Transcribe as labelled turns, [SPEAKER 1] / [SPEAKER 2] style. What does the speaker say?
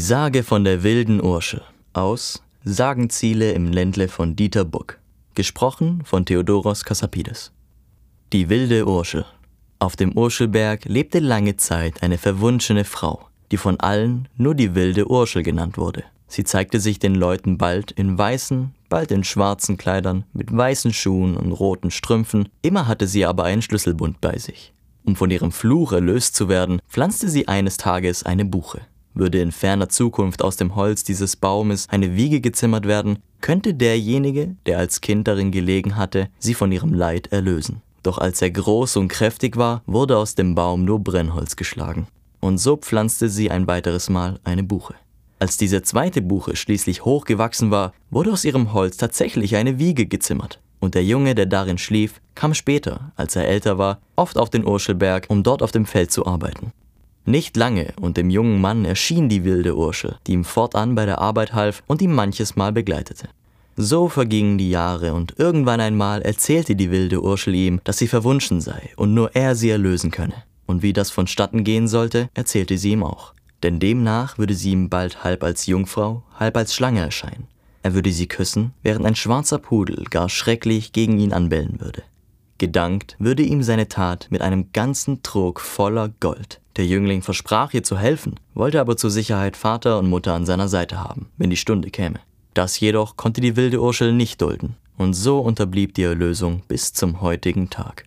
[SPEAKER 1] Sage von der wilden Urschel aus Sagenziele im Ländle von Dieter Buck. Gesprochen von Theodoros Kassapides. Die wilde Urschel. Auf dem Urschelberg lebte lange Zeit eine verwunschene Frau, die von allen nur die wilde Urschel genannt wurde. Sie zeigte sich den Leuten bald in weißen, bald in schwarzen Kleidern, mit weißen Schuhen und roten Strümpfen, immer hatte sie aber einen Schlüsselbund bei sich. Um von ihrem Fluch erlöst zu werden, pflanzte sie eines Tages eine Buche. Würde in ferner Zukunft aus dem Holz dieses Baumes eine Wiege gezimmert werden, könnte derjenige, der als Kind darin gelegen hatte, sie von ihrem Leid erlösen. Doch als er groß und kräftig war, wurde aus dem Baum nur Brennholz geschlagen. Und so pflanzte sie ein weiteres Mal eine Buche. Als diese zweite Buche schließlich hochgewachsen war, wurde aus ihrem Holz tatsächlich eine Wiege gezimmert. Und der Junge, der darin schlief, kam später, als er älter war, oft auf den Urschelberg, um dort auf dem Feld zu arbeiten. Nicht lange und dem jungen Mann erschien die wilde Urschel, die ihm fortan bei der Arbeit half und ihm manches Mal begleitete. So vergingen die Jahre und irgendwann einmal erzählte die wilde Urschel ihm, dass sie verwunschen sei und nur er sie erlösen könne. Und wie das vonstatten gehen sollte, erzählte sie ihm auch. Denn demnach würde sie ihm bald halb als Jungfrau, halb als Schlange erscheinen. Er würde sie küssen, während ein schwarzer Pudel gar schrecklich gegen ihn anbellen würde. Gedankt würde ihm seine Tat mit einem ganzen Trog voller Gold. Der Jüngling versprach ihr zu helfen, wollte aber zur Sicherheit Vater und Mutter an seiner Seite haben, wenn die Stunde käme. Das jedoch konnte die wilde Urschel nicht dulden, und so unterblieb die Erlösung bis zum heutigen Tag.